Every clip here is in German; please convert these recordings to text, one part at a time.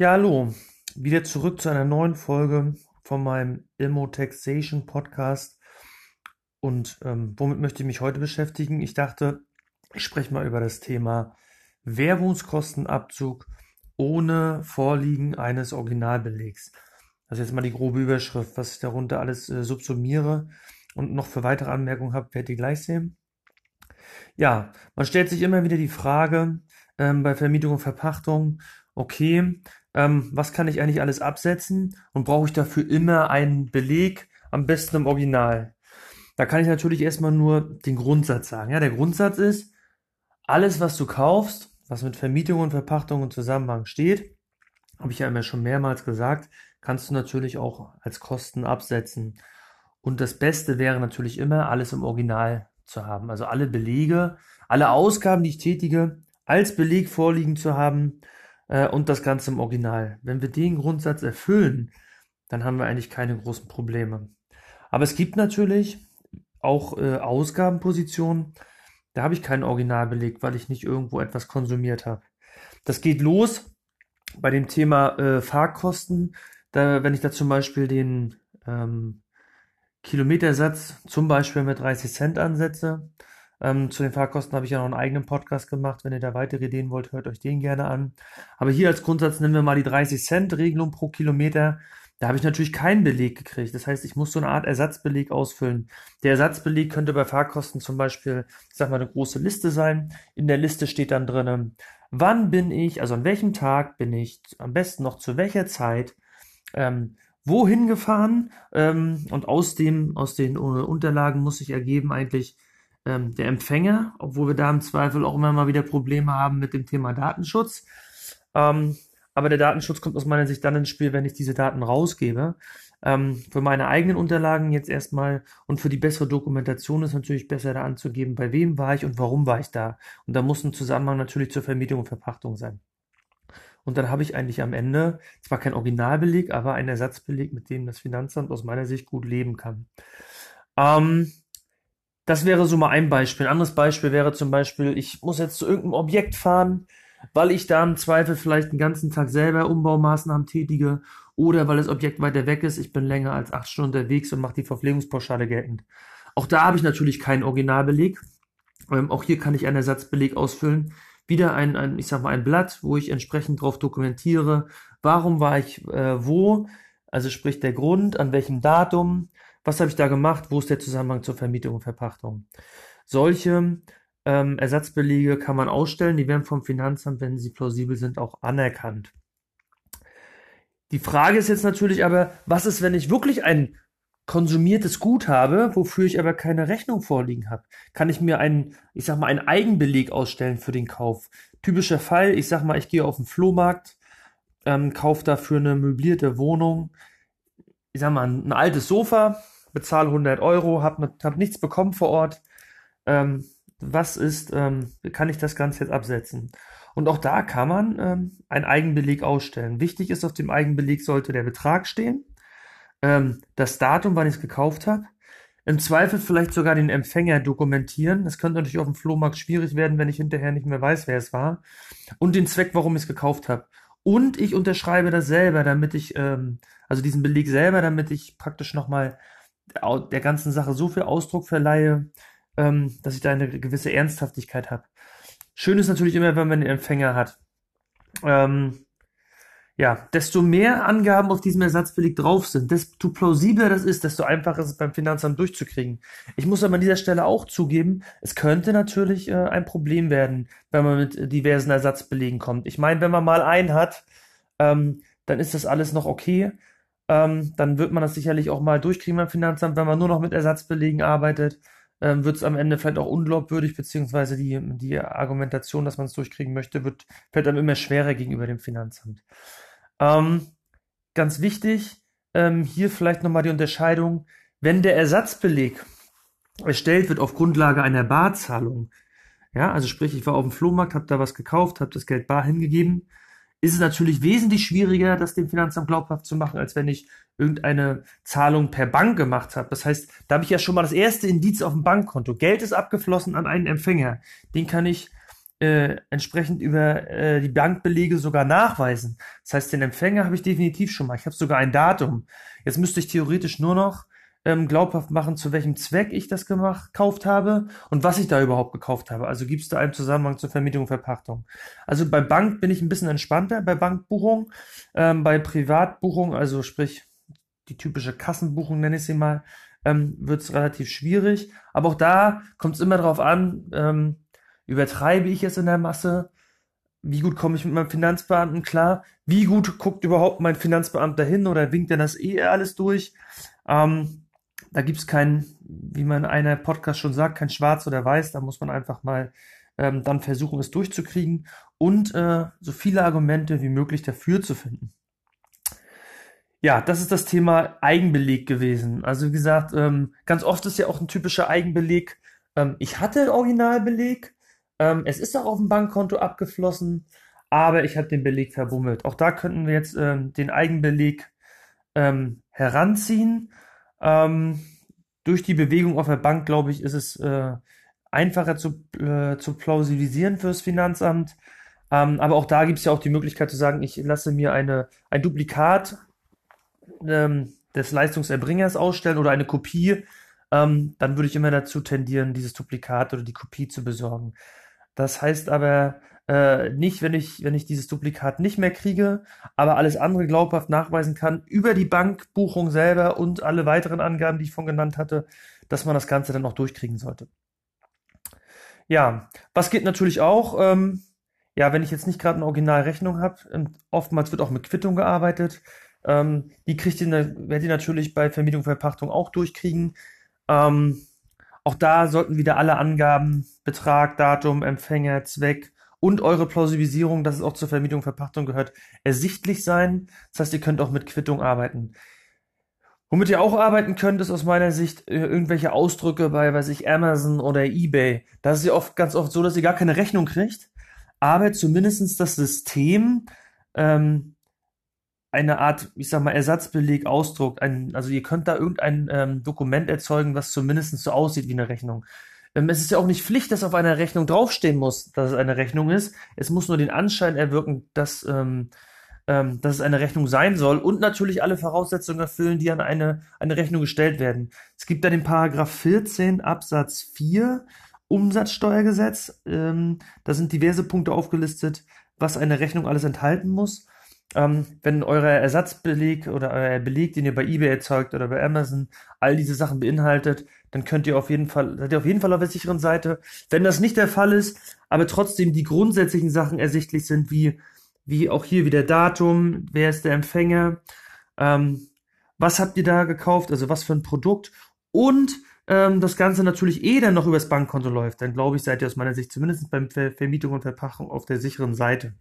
Ja, hallo. Wieder zurück zu einer neuen Folge von meinem Immo Taxation Podcast. Und ähm, womit möchte ich mich heute beschäftigen? Ich dachte, ich spreche mal über das Thema Werbungskostenabzug ohne Vorliegen eines Originalbelegs. Ist jetzt mal die grobe Überschrift, was ich darunter alles äh, subsumiere und noch für weitere Anmerkungen habe, werdet ihr gleich sehen. Ja, man stellt sich immer wieder die Frage ähm, bei Vermietung und Verpachtung, okay, ähm, was kann ich eigentlich alles absetzen und brauche ich dafür immer einen Beleg, am besten im Original. Da kann ich natürlich erstmal nur den Grundsatz sagen. Ja, der Grundsatz ist, alles, was du kaufst, was mit Vermietung und Verpachtung im Zusammenhang steht, habe ich ja immer schon mehrmals gesagt, kannst du natürlich auch als Kosten absetzen. Und das Beste wäre natürlich immer, alles im Original zu haben. Also alle Belege, alle Ausgaben, die ich tätige, als Beleg vorliegen zu haben äh, und das Ganze im Original. Wenn wir den Grundsatz erfüllen, dann haben wir eigentlich keine großen Probleme. Aber es gibt natürlich auch äh, Ausgabenpositionen, da habe ich keinen Originalbeleg, weil ich nicht irgendwo etwas konsumiert habe. Das geht los bei dem Thema äh, Fahrkosten. Da, wenn ich da zum Beispiel den ähm, Kilometersatz zum Beispiel mit 30 Cent ansetze, ähm, zu den Fahrkosten habe ich ja noch einen eigenen Podcast gemacht. Wenn ihr da weitere Ideen wollt, hört euch den gerne an. Aber hier als Grundsatz nehmen wir mal die 30 Cent Regelung pro Kilometer. Da habe ich natürlich keinen Beleg gekriegt. Das heißt, ich muss so eine Art Ersatzbeleg ausfüllen. Der Ersatzbeleg könnte bei Fahrkosten zum Beispiel, ich sag mal, eine große Liste sein. In der Liste steht dann drinnen, wann bin ich, also an welchem Tag bin ich, am besten noch zu welcher Zeit, ähm, wohin gefahren ähm, und aus dem, aus den äh, Unterlagen muss ich ergeben eigentlich, ähm, der Empfänger, obwohl wir da im Zweifel auch immer mal wieder Probleme haben mit dem Thema Datenschutz. Ähm, aber der Datenschutz kommt aus meiner Sicht dann ins Spiel, wenn ich diese Daten rausgebe. Ähm, für meine eigenen Unterlagen jetzt erstmal und für die bessere Dokumentation ist natürlich besser da anzugeben, bei wem war ich und warum war ich da. Und da muss ein Zusammenhang natürlich zur Vermietung und Verpachtung sein. Und dann habe ich eigentlich am Ende zwar kein Originalbeleg, aber einen Ersatzbeleg, mit dem das Finanzamt aus meiner Sicht gut leben kann. Ähm, das wäre so mal ein Beispiel. Ein anderes Beispiel wäre zum Beispiel, ich muss jetzt zu irgendeinem Objekt fahren, weil ich da im Zweifel vielleicht den ganzen Tag selber Umbaumaßnahmen tätige oder weil das Objekt weiter weg ist, ich bin länger als acht Stunden unterwegs und mache die Verpflegungspauschale geltend. Auch da habe ich natürlich keinen Originalbeleg. Ähm, auch hier kann ich einen Ersatzbeleg ausfüllen. Wieder ein, ein, ich sag mal, ein Blatt, wo ich entsprechend drauf dokumentiere, warum war ich äh, wo, also sprich der Grund, an welchem Datum, was habe ich da gemacht? Wo ist der Zusammenhang zur Vermietung und Verpachtung? Solche ähm, Ersatzbelege kann man ausstellen. Die werden vom Finanzamt, wenn sie plausibel sind, auch anerkannt. Die Frage ist jetzt natürlich aber, was ist, wenn ich wirklich ein konsumiertes Gut habe, wofür ich aber keine Rechnung vorliegen habe? Kann ich mir einen, ich sag mal, einen Eigenbeleg ausstellen für den Kauf? Typischer Fall, ich sag mal, ich gehe auf den Flohmarkt, ähm, kaufe dafür eine möblierte Wohnung, ich sag mal, ein, ein altes Sofa, bezahle 100 Euro, habe hab nichts bekommen vor Ort. Ähm, was ist, ähm, kann ich das Ganze jetzt absetzen? Und auch da kann man ähm, einen Eigenbeleg ausstellen. Wichtig ist, auf dem Eigenbeleg sollte der Betrag stehen, ähm, das Datum, wann ich es gekauft habe, im Zweifel vielleicht sogar den Empfänger dokumentieren. Das könnte natürlich auf dem Flohmarkt schwierig werden, wenn ich hinterher nicht mehr weiß, wer es war. Und den Zweck, warum ich es gekauft habe. Und ich unterschreibe das selber, damit ich, ähm, also diesen Beleg selber, damit ich praktisch nochmal der ganzen Sache so viel Ausdruck verleihe, ähm, dass ich da eine gewisse Ernsthaftigkeit habe. Schön ist natürlich immer, wenn man den Empfänger hat. Ähm, ja, desto mehr Angaben auf diesem Ersatzbeleg drauf sind, desto plausibler das ist, desto einfacher ist es beim Finanzamt durchzukriegen. Ich muss aber an dieser Stelle auch zugeben, es könnte natürlich äh, ein Problem werden, wenn man mit diversen Ersatzbelegen kommt. Ich meine, wenn man mal einen hat, ähm, dann ist das alles noch okay. Ähm, dann wird man das sicherlich auch mal durchkriegen beim Finanzamt, wenn man nur noch mit Ersatzbelegen arbeitet ähm, wird es am Ende vielleicht auch unglaubwürdig, beziehungsweise die, die Argumentation, dass man es durchkriegen möchte, wird, fällt einem immer schwerer gegenüber dem Finanzamt. Ähm, ganz wichtig, ähm, hier vielleicht nochmal die Unterscheidung, wenn der Ersatzbeleg erstellt wird auf Grundlage einer Barzahlung, ja, also sprich, ich war auf dem Flohmarkt, habe da was gekauft, habe das Geld bar hingegeben, ist es natürlich wesentlich schwieriger, das dem Finanzamt glaubhaft zu machen, als wenn ich irgendeine Zahlung per Bank gemacht habe. Das heißt, da habe ich ja schon mal das erste Indiz auf dem Bankkonto. Geld ist abgeflossen an einen Empfänger. Den kann ich äh, entsprechend über äh, die Bankbelege sogar nachweisen. Das heißt, den Empfänger habe ich definitiv schon mal. Ich habe sogar ein Datum. Jetzt müsste ich theoretisch nur noch ähm, glaubhaft machen, zu welchem Zweck ich das gemacht, gekauft habe und was ich da überhaupt gekauft habe. Also gibt es da einen Zusammenhang zur Vermietung und Verpachtung. Also bei Bank bin ich ein bisschen entspannter, bei Bankbuchung, ähm, bei Privatbuchung, also sprich die typische Kassenbuchung nenne ich sie mal, ähm, wird es relativ schwierig. Aber auch da kommt es immer darauf an, ähm, übertreibe ich es in der Masse, wie gut komme ich mit meinem Finanzbeamten klar, wie gut guckt überhaupt mein Finanzbeamter hin oder winkt er das eh alles durch. Ähm, da gibt es kein, wie man in einer Podcast schon sagt, kein Schwarz oder Weiß, da muss man einfach mal ähm, dann versuchen, es durchzukriegen und äh, so viele Argumente wie möglich dafür zu finden. Ja, das ist das Thema Eigenbeleg gewesen. Also wie gesagt, ähm, ganz oft ist ja auch ein typischer Eigenbeleg. Ähm, ich hatte Originalbeleg, ähm, es ist auch auf dem Bankkonto abgeflossen, aber ich habe den Beleg verbummelt. Auch da könnten wir jetzt ähm, den Eigenbeleg ähm, heranziehen. Ähm, durch die Bewegung auf der Bank, glaube ich, ist es äh, einfacher zu, äh, zu plausibilisieren fürs Finanzamt. Ähm, aber auch da gibt es ja auch die Möglichkeit zu sagen, ich lasse mir eine, ein Duplikat ähm, des Leistungserbringers ausstellen oder eine Kopie, ähm, dann würde ich immer dazu tendieren, dieses Duplikat oder die Kopie zu besorgen. Das heißt aber äh, nicht, wenn ich, wenn ich dieses Duplikat nicht mehr kriege, aber alles andere glaubhaft nachweisen kann über die Bankbuchung selber und alle weiteren Angaben, die ich von genannt hatte, dass man das Ganze dann auch durchkriegen sollte. Ja, was geht natürlich auch, ähm, ja, wenn ich jetzt nicht gerade eine Originalrechnung habe, ähm, oftmals wird auch mit Quittung gearbeitet. Ähm, die kriegt ihr, werdet ihr natürlich bei Vermietung, Verpachtung auch durchkriegen. Ähm, auch da sollten wieder alle Angaben, Betrag, Datum, Empfänger, Zweck und eure Plausibilisierung, dass es auch zur Vermietung, Verpachtung gehört, ersichtlich sein. Das heißt, ihr könnt auch mit Quittung arbeiten. Womit ihr auch arbeiten könnt, ist aus meiner Sicht äh, irgendwelche Ausdrücke bei, weiß ich, Amazon oder eBay. Da ist ja oft ganz oft so, dass ihr gar keine Rechnung kriegt, aber zumindestens das System ähm, eine Art, ich sag mal, Ersatzbeleg ausdruckt. Ein, also ihr könnt da irgendein ähm, Dokument erzeugen, was zumindest so aussieht wie eine Rechnung. Ähm, es ist ja auch nicht Pflicht, dass auf einer Rechnung draufstehen muss, dass es eine Rechnung ist. Es muss nur den Anschein erwirken, dass, ähm, ähm, dass es eine Rechnung sein soll und natürlich alle Voraussetzungen erfüllen, die an eine, eine Rechnung gestellt werden. Es gibt da den Paragraph 14 Absatz 4 Umsatzsteuergesetz. Ähm, da sind diverse Punkte aufgelistet, was eine Rechnung alles enthalten muss. Ähm, wenn euer Ersatzbeleg oder euer Beleg, den ihr bei eBay erzeugt oder bei Amazon, all diese Sachen beinhaltet, dann könnt ihr auf jeden Fall, seid ihr auf jeden Fall auf der sicheren Seite. Wenn das nicht der Fall ist, aber trotzdem die grundsätzlichen Sachen ersichtlich sind, wie, wie auch hier wieder Datum, wer ist der Empfänger, ähm, was habt ihr da gekauft, also was für ein Produkt und ähm, das Ganze natürlich eh dann noch übers Bankkonto läuft, dann glaube ich, seid ihr aus meiner Sicht zumindest beim Ver Vermietung und Verpachtung auf der sicheren Seite.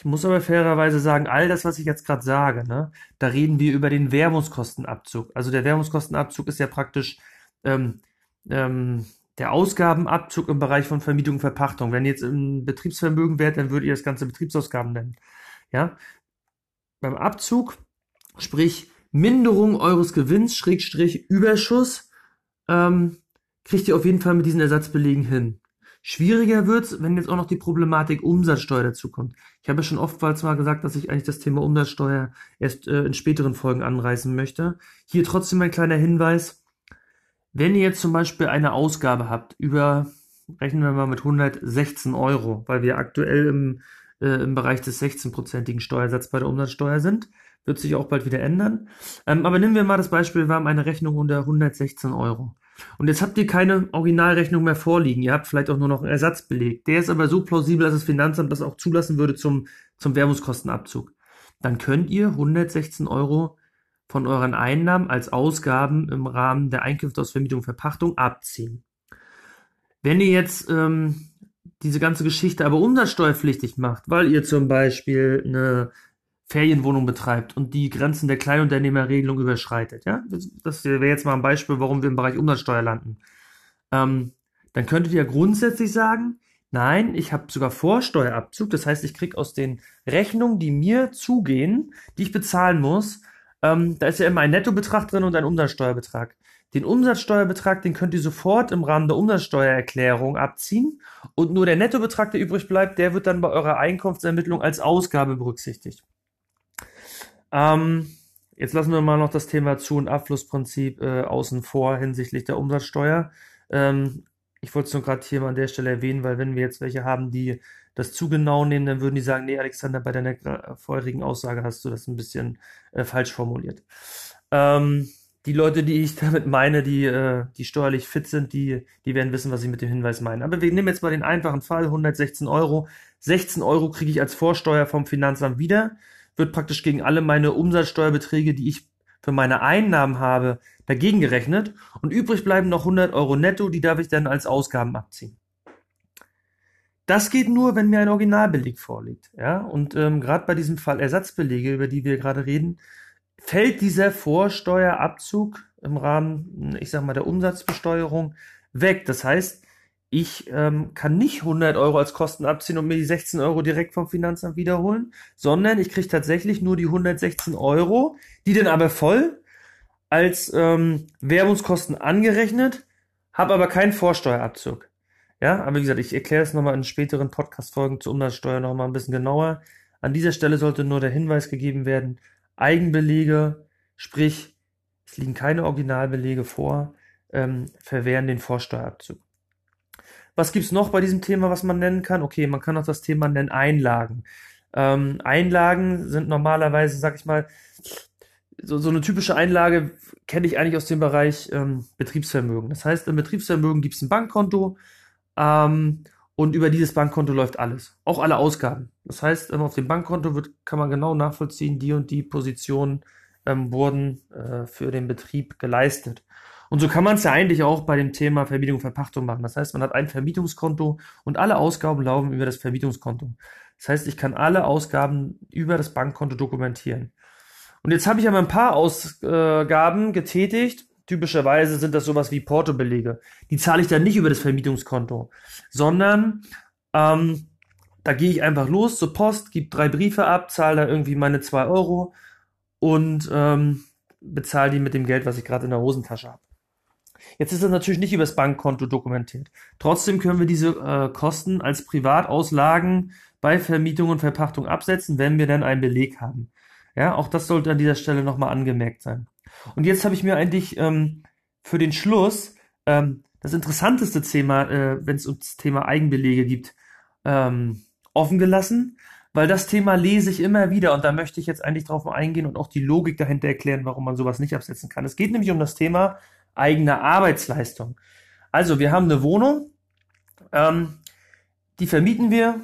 Ich muss aber fairerweise sagen, all das, was ich jetzt gerade sage, ne, da reden wir über den Werbungskostenabzug. Also der Werbungskostenabzug ist ja praktisch ähm, ähm, der Ausgabenabzug im Bereich von Vermietung und Verpachtung. Wenn ihr jetzt im Betriebsvermögen wärt, dann würdet ihr das Ganze Betriebsausgaben nennen. Ja? Beim Abzug, sprich Minderung eures Gewinns, Schrägstrich Überschuss, ähm, kriegt ihr auf jeden Fall mit diesen Ersatzbelegen hin. Schwieriger wird's, wenn jetzt auch noch die Problematik Umsatzsteuer dazukommt. Ich habe ja schon oftmals mal gesagt, dass ich eigentlich das Thema Umsatzsteuer erst äh, in späteren Folgen anreißen möchte. Hier trotzdem ein kleiner Hinweis. Wenn ihr jetzt zum Beispiel eine Ausgabe habt über, rechnen wir mal mit 116 Euro, weil wir aktuell im, äh, im Bereich des 16-prozentigen Steuersatzes bei der Umsatzsteuer sind, wird sich auch bald wieder ändern. Ähm, aber nehmen wir mal das Beispiel, wir haben eine Rechnung unter 116 Euro. Und jetzt habt ihr keine Originalrechnung mehr vorliegen. Ihr habt vielleicht auch nur noch einen Ersatzbeleg. Der ist aber so plausibel, dass das Finanzamt das auch zulassen würde zum, zum Werbungskostenabzug. Dann könnt ihr 116 Euro von euren Einnahmen als Ausgaben im Rahmen der Einkünfte aus Vermietung und Verpachtung abziehen. Wenn ihr jetzt ähm, diese ganze Geschichte aber umsatzsteuerpflichtig macht, weil ihr zum Beispiel eine Ferienwohnung betreibt und die Grenzen der Kleinunternehmerregelung überschreitet, ja, das, wäre jetzt mal ein Beispiel, warum wir im Bereich Umsatzsteuer landen, ähm, dann könntet ihr grundsätzlich sagen, nein, ich habe sogar Vorsteuerabzug, das heißt, ich kriege aus den Rechnungen, die mir zugehen, die ich bezahlen muss, ähm, da ist ja immer ein Nettobetrag drin und ein Umsatzsteuerbetrag. Den Umsatzsteuerbetrag, den könnt ihr sofort im Rahmen der Umsatzsteuererklärung abziehen und nur der Nettobetrag, der übrig bleibt, der wird dann bei eurer Einkunftsermittlung als Ausgabe berücksichtigt. Ähm, jetzt lassen wir mal noch das Thema Zu- und Abflussprinzip äh, außen vor hinsichtlich der Umsatzsteuer. Ähm, ich wollte es nur gerade hier mal an der Stelle erwähnen, weil wenn wir jetzt welche haben, die das zu genau nehmen, dann würden die sagen, nee, Alexander, bei deiner vorherigen Aussage hast du das ein bisschen äh, falsch formuliert. Ähm, die Leute, die ich damit meine, die, äh, die steuerlich fit sind, die, die werden wissen, was ich mit dem Hinweis meine. Aber wir nehmen jetzt mal den einfachen Fall, 116 Euro. 16 Euro kriege ich als Vorsteuer vom Finanzamt wieder, wird praktisch gegen alle meine Umsatzsteuerbeträge, die ich für meine Einnahmen habe, dagegen gerechnet und übrig bleiben noch 100 Euro netto, die darf ich dann als Ausgaben abziehen. Das geht nur, wenn mir ein Originalbeleg vorliegt. Ja? Und ähm, gerade bei diesem Fall Ersatzbelege, über die wir gerade reden, fällt dieser Vorsteuerabzug im Rahmen, ich sag mal, der Umsatzbesteuerung weg. Das heißt, ich ähm, kann nicht 100 Euro als Kosten abziehen und mir die 16 Euro direkt vom Finanzamt wiederholen, sondern ich kriege tatsächlich nur die 116 Euro, die dann aber voll als ähm, Werbungskosten angerechnet, habe aber keinen Vorsteuerabzug. Ja, aber wie gesagt, ich erkläre es nochmal in späteren Podcast-Folgen zur Umsatzsteuer nochmal ein bisschen genauer. An dieser Stelle sollte nur der Hinweis gegeben werden, Eigenbelege, sprich, es liegen keine Originalbelege vor, ähm, verwehren den Vorsteuerabzug. Was gibt's noch bei diesem Thema, was man nennen kann? Okay, man kann auch das Thema nennen Einlagen. Ähm, Einlagen sind normalerweise, sag ich mal, so, so eine typische Einlage kenne ich eigentlich aus dem Bereich ähm, Betriebsvermögen. Das heißt, im Betriebsvermögen gibt's ein Bankkonto ähm, und über dieses Bankkonto läuft alles, auch alle Ausgaben. Das heißt, auf dem Bankkonto wird, kann man genau nachvollziehen, die und die Positionen ähm, wurden äh, für den Betrieb geleistet. Und so kann man es ja eigentlich auch bei dem Thema Vermietung und Verpachtung machen. Das heißt, man hat ein Vermietungskonto und alle Ausgaben laufen über das Vermietungskonto. Das heißt, ich kann alle Ausgaben über das Bankkonto dokumentieren. Und jetzt habe ich aber ein paar Ausgaben getätigt. Typischerweise sind das sowas wie Portobelege. Die zahle ich dann nicht über das Vermietungskonto, sondern ähm, da gehe ich einfach los zur Post, gebe drei Briefe ab, zahle da irgendwie meine zwei Euro und ähm, bezahle die mit dem Geld, was ich gerade in der Hosentasche habe. Jetzt ist das natürlich nicht über das Bankkonto dokumentiert. Trotzdem können wir diese äh, Kosten als Privatauslagen bei Vermietung und Verpachtung absetzen, wenn wir dann einen Beleg haben. Ja, auch das sollte an dieser Stelle nochmal angemerkt sein. Und jetzt habe ich mir eigentlich ähm, für den Schluss ähm, das interessanteste Thema, äh, wenn es ums Thema Eigenbelege gibt, ähm, offen gelassen, weil das Thema lese ich immer wieder und da möchte ich jetzt eigentlich drauf eingehen und auch die Logik dahinter erklären, warum man sowas nicht absetzen kann. Es geht nämlich um das Thema eigene Arbeitsleistung. Also wir haben eine Wohnung, ähm, die vermieten wir.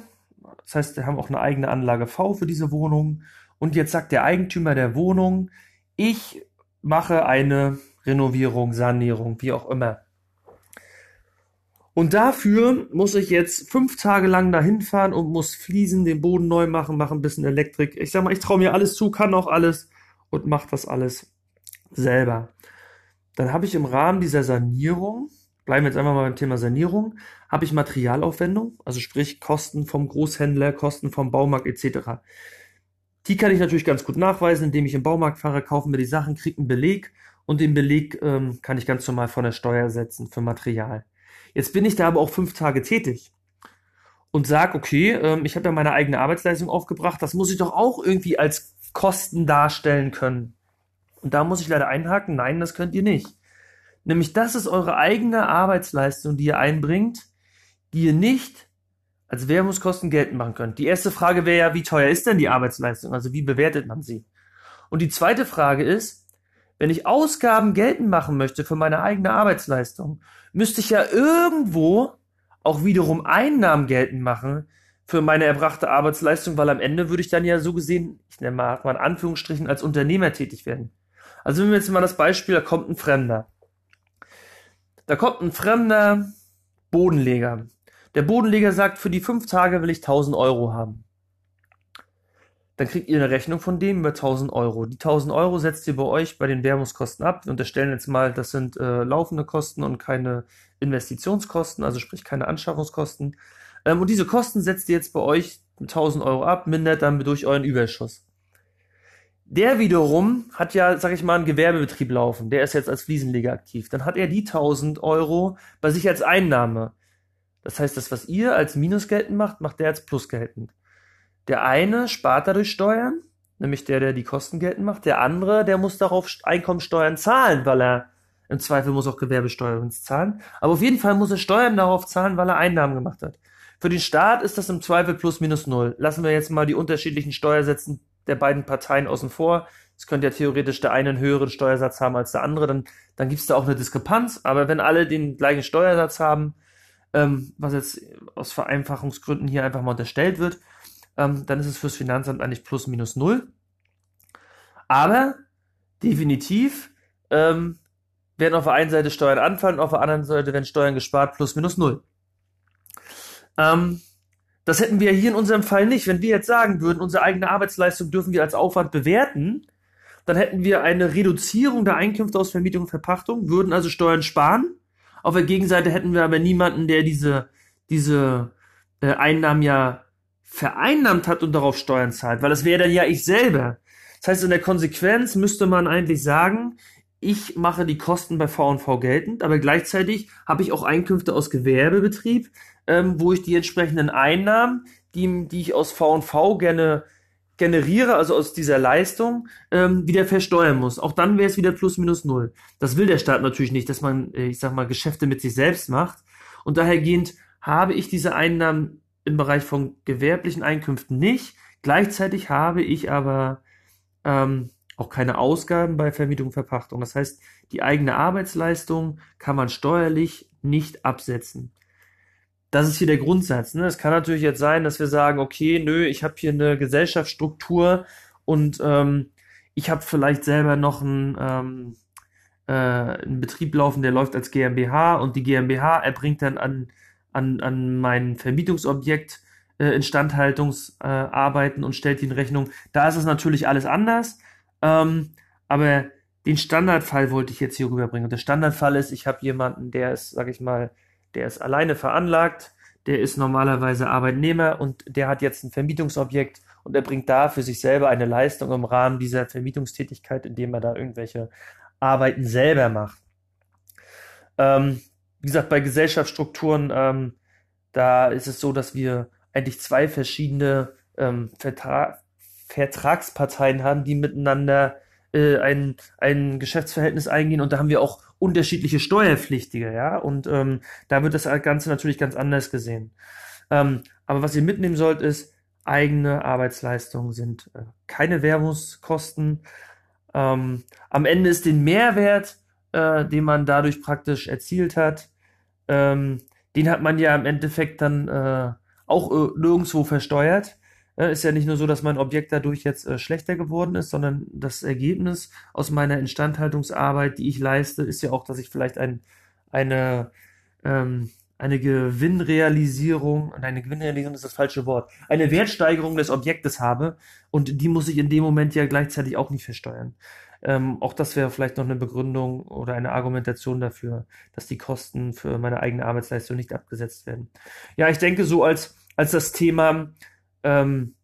Das heißt, wir haben auch eine eigene Anlage V für diese Wohnung. Und jetzt sagt der Eigentümer der Wohnung, ich mache eine Renovierung, Sanierung, wie auch immer. Und dafür muss ich jetzt fünf Tage lang dahin fahren und muss Fliesen, den Boden neu machen, machen ein bisschen Elektrik. Ich sag mal, ich traue mir alles zu, kann auch alles und mache das alles selber. Dann habe ich im Rahmen dieser Sanierung, bleiben wir jetzt einfach mal beim Thema Sanierung, habe ich Materialaufwendung, also sprich Kosten vom Großhändler, Kosten vom Baumarkt etc. Die kann ich natürlich ganz gut nachweisen, indem ich im Baumarkt fahre, kaufe mir die Sachen, kriege einen Beleg und den Beleg ähm, kann ich ganz normal von der Steuer setzen für Material. Jetzt bin ich da aber auch fünf Tage tätig und sage, okay, ähm, ich habe ja meine eigene Arbeitsleistung aufgebracht, das muss ich doch auch irgendwie als Kosten darstellen können. Und da muss ich leider einhaken, nein, das könnt ihr nicht. Nämlich das ist eure eigene Arbeitsleistung, die ihr einbringt, die ihr nicht als Währungskosten geltend machen könnt. Die erste Frage wäre ja, wie teuer ist denn die Arbeitsleistung? Also wie bewertet man sie? Und die zweite Frage ist, wenn ich Ausgaben geltend machen möchte für meine eigene Arbeitsleistung, müsste ich ja irgendwo auch wiederum Einnahmen geltend machen für meine erbrachte Arbeitsleistung, weil am Ende würde ich dann ja so gesehen, ich nenne mal, mal in Anführungsstrichen, als Unternehmer tätig werden. Also wenn wir jetzt mal das Beispiel, da kommt ein Fremder. Da kommt ein fremder Bodenleger. Der Bodenleger sagt, für die fünf Tage will ich 1000 Euro haben. Dann kriegt ihr eine Rechnung von dem über 1000 Euro. Die 1000 Euro setzt ihr bei euch bei den Werbungskosten ab. Wir unterstellen jetzt mal, das sind äh, laufende Kosten und keine Investitionskosten, also sprich keine Anschaffungskosten. Ähm, und diese Kosten setzt ihr jetzt bei euch mit 1000 Euro ab, mindert dann durch euren Überschuss. Der wiederum hat ja, sag ich mal, einen Gewerbebetrieb laufen. Der ist jetzt als Fliesenleger aktiv. Dann hat er die 1000 Euro bei sich als Einnahme. Das heißt, das, was ihr als Minus geltend macht, macht der als Plus geltend. Der eine spart dadurch Steuern, nämlich der, der die Kosten geltend macht. Der andere, der muss darauf Einkommensteuern zahlen, weil er im Zweifel muss auch Gewerbesteuer zahlen. Aber auf jeden Fall muss er Steuern darauf zahlen, weil er Einnahmen gemacht hat. Für den Staat ist das im Zweifel plus minus null. Lassen wir jetzt mal die unterschiedlichen Steuersätzen der beiden Parteien außen vor. Es könnte ja theoretisch der eine einen höheren Steuersatz haben als der andere, dann, dann gibt es da auch eine Diskrepanz. Aber wenn alle den gleichen Steuersatz haben, ähm, was jetzt aus Vereinfachungsgründen hier einfach mal unterstellt wird, ähm, dann ist es fürs Finanzamt eigentlich plus minus null. Aber definitiv ähm, werden auf der einen Seite Steuern anfallen, auf der anderen Seite werden Steuern gespart, plus minus null. Ähm, das hätten wir hier in unserem Fall nicht. Wenn wir jetzt sagen würden, unsere eigene Arbeitsleistung dürfen wir als Aufwand bewerten, dann hätten wir eine Reduzierung der Einkünfte aus Vermietung und Verpachtung, würden also Steuern sparen. Auf der Gegenseite hätten wir aber niemanden, der diese, diese äh, Einnahmen ja vereinnahmt hat und darauf Steuern zahlt, weil das wäre dann ja ich selber. Das heißt, in der Konsequenz müsste man eigentlich sagen, ich mache die Kosten bei V&V geltend, aber gleichzeitig habe ich auch Einkünfte aus Gewerbebetrieb, ähm, wo ich die entsprechenden Einnahmen, die, die ich aus V&V gerne generiere, also aus dieser Leistung, ähm, wieder versteuern muss. Auch dann wäre es wieder plus minus null. Das will der Staat natürlich nicht, dass man, äh, ich sag mal, Geschäfte mit sich selbst macht. Und dahergehend habe ich diese Einnahmen im Bereich von gewerblichen Einkünften nicht. Gleichzeitig habe ich aber ähm, auch keine Ausgaben bei Vermietung und Verpachtung. Das heißt, die eigene Arbeitsleistung kann man steuerlich nicht absetzen das ist hier der Grundsatz. Ne? Es kann natürlich jetzt sein, dass wir sagen, okay, nö, ich habe hier eine Gesellschaftsstruktur und ähm, ich habe vielleicht selber noch einen, ähm, äh, einen Betrieb laufen, der läuft als GmbH und die GmbH erbringt dann an, an, an mein Vermietungsobjekt äh, Instandhaltungsarbeiten äh, und stellt die in Rechnung. Da ist es natürlich alles anders, ähm, aber den Standardfall wollte ich jetzt hier rüberbringen. Und der Standardfall ist, ich habe jemanden, der ist, sag ich mal, der ist alleine veranlagt, der ist normalerweise Arbeitnehmer und der hat jetzt ein Vermietungsobjekt und er bringt da für sich selber eine Leistung im Rahmen dieser Vermietungstätigkeit, indem er da irgendwelche Arbeiten selber macht. Ähm, wie gesagt, bei Gesellschaftsstrukturen, ähm, da ist es so, dass wir eigentlich zwei verschiedene ähm, Vertra Vertragsparteien haben, die miteinander äh, ein, ein Geschäftsverhältnis eingehen und da haben wir auch unterschiedliche Steuerpflichtige, ja, und ähm, da wird das Ganze natürlich ganz anders gesehen. Ähm, aber was ihr mitnehmen sollt, ist, eigene Arbeitsleistungen sind äh, keine Werbungskosten. Ähm, am Ende ist den Mehrwert, äh, den man dadurch praktisch erzielt hat, ähm, den hat man ja im Endeffekt dann äh, auch äh, nirgendwo versteuert. Äh, ist ja nicht nur so, dass mein Objekt dadurch jetzt äh, schlechter geworden ist, sondern das Ergebnis aus meiner Instandhaltungsarbeit, die ich leiste, ist ja auch, dass ich vielleicht ein, eine, ähm, eine Gewinnrealisierung, eine Gewinnrealisierung ist das falsche Wort, eine Wertsteigerung des Objektes habe und die muss ich in dem Moment ja gleichzeitig auch nicht versteuern. Ähm, auch das wäre vielleicht noch eine Begründung oder eine Argumentation dafür, dass die Kosten für meine eigene Arbeitsleistung nicht abgesetzt werden. Ja, ich denke so als, als das Thema ähm,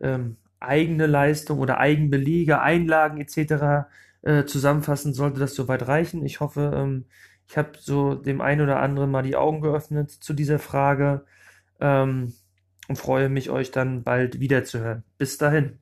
ähm, eigene Leistung oder Eigenbelege, Einlagen etc. Äh, zusammenfassen, sollte das soweit reichen. Ich hoffe, ähm, ich habe so dem einen oder anderen mal die Augen geöffnet zu dieser Frage ähm, und freue mich, euch dann bald wiederzuhören. Bis dahin.